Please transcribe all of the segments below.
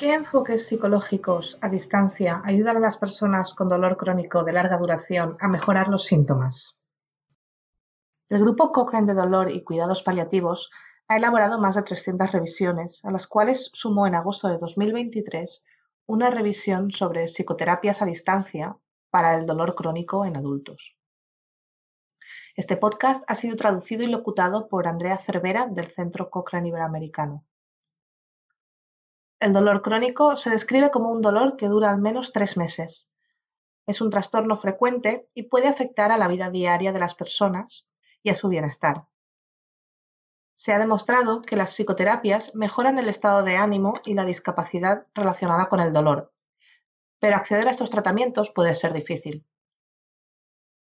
¿Qué enfoques psicológicos a distancia ayudan a las personas con dolor crónico de larga duración a mejorar los síntomas? El grupo Cochrane de Dolor y Cuidados Paliativos ha elaborado más de 300 revisiones, a las cuales sumó en agosto de 2023 una revisión sobre psicoterapias a distancia para el dolor crónico en adultos. Este podcast ha sido traducido y locutado por Andrea Cervera del Centro Cochrane Iberoamericano. El dolor crónico se describe como un dolor que dura al menos tres meses. Es un trastorno frecuente y puede afectar a la vida diaria de las personas y a su bienestar. Se ha demostrado que las psicoterapias mejoran el estado de ánimo y la discapacidad relacionada con el dolor, pero acceder a estos tratamientos puede ser difícil.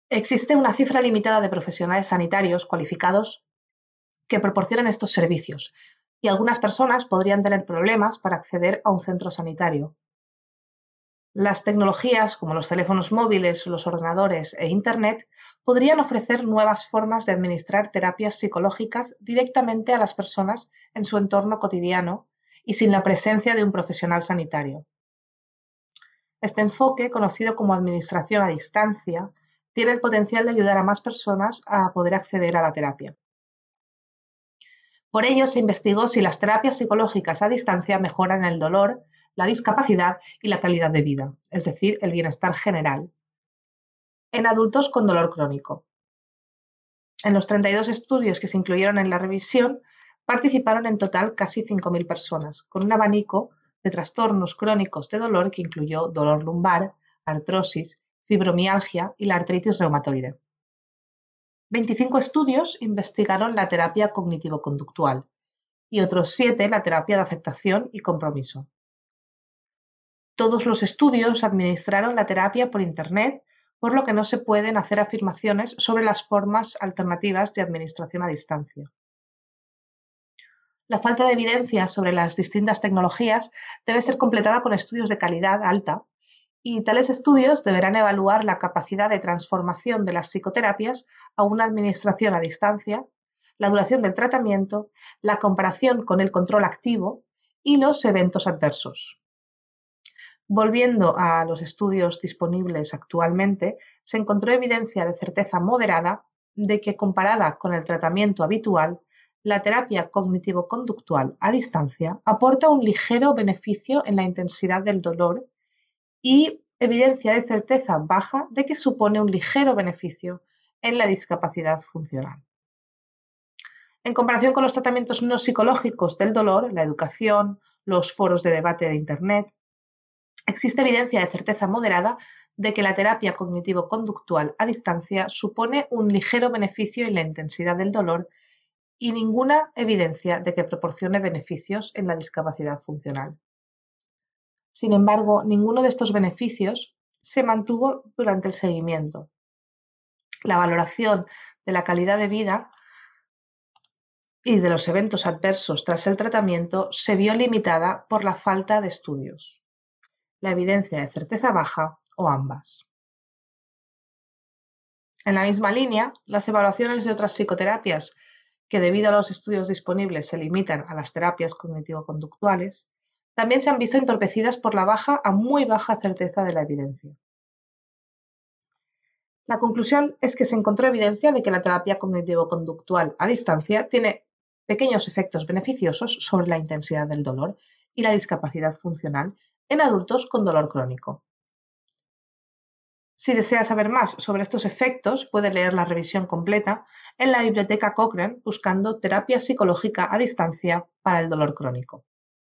Existe una cifra limitada de profesionales sanitarios cualificados que proporcionan estos servicios, y algunas personas podrían tener problemas para acceder a un centro sanitario. Las tecnologías como los teléfonos móviles, los ordenadores e Internet podrían ofrecer nuevas formas de administrar terapias psicológicas directamente a las personas en su entorno cotidiano y sin la presencia de un profesional sanitario. Este enfoque, conocido como administración a distancia, tiene el potencial de ayudar a más personas a poder acceder a la terapia. Por ello, se investigó si las terapias psicológicas a distancia mejoran el dolor, la discapacidad y la calidad de vida, es decir, el bienestar general, en adultos con dolor crónico. En los 32 estudios que se incluyeron en la revisión, participaron en total casi 5.000 personas, con un abanico de trastornos crónicos de dolor que incluyó dolor lumbar, artrosis, fibromialgia y la artritis reumatoide. 25 estudios investigaron la terapia cognitivo-conductual y otros 7 la terapia de aceptación y compromiso. Todos los estudios administraron la terapia por Internet, por lo que no se pueden hacer afirmaciones sobre las formas alternativas de administración a distancia. La falta de evidencia sobre las distintas tecnologías debe ser completada con estudios de calidad alta y tales estudios deberán evaluar la capacidad de transformación de las psicoterapias a una administración a distancia, la duración del tratamiento, la comparación con el control activo y los eventos adversos. Volviendo a los estudios disponibles actualmente, se encontró evidencia de certeza moderada de que comparada con el tratamiento habitual, la terapia cognitivo-conductual a distancia aporta un ligero beneficio en la intensidad del dolor y evidencia de certeza baja de que supone un ligero beneficio en la discapacidad funcional. En comparación con los tratamientos no psicológicos del dolor, la educación, los foros de debate de Internet, Existe evidencia de certeza moderada de que la terapia cognitivo-conductual a distancia supone un ligero beneficio en la intensidad del dolor y ninguna evidencia de que proporcione beneficios en la discapacidad funcional. Sin embargo, ninguno de estos beneficios se mantuvo durante el seguimiento. La valoración de la calidad de vida y de los eventos adversos tras el tratamiento se vio limitada por la falta de estudios la evidencia de certeza baja o ambas. En la misma línea, las evaluaciones de otras psicoterapias que debido a los estudios disponibles se limitan a las terapias cognitivo-conductuales, también se han visto entorpecidas por la baja a muy baja certeza de la evidencia. La conclusión es que se encontró evidencia de que la terapia cognitivo-conductual a distancia tiene pequeños efectos beneficiosos sobre la intensidad del dolor y la discapacidad funcional en adultos con dolor crónico. Si desea saber más sobre estos efectos, puede leer la revisión completa en la biblioteca Cochrane buscando terapia psicológica a distancia para el dolor crónico.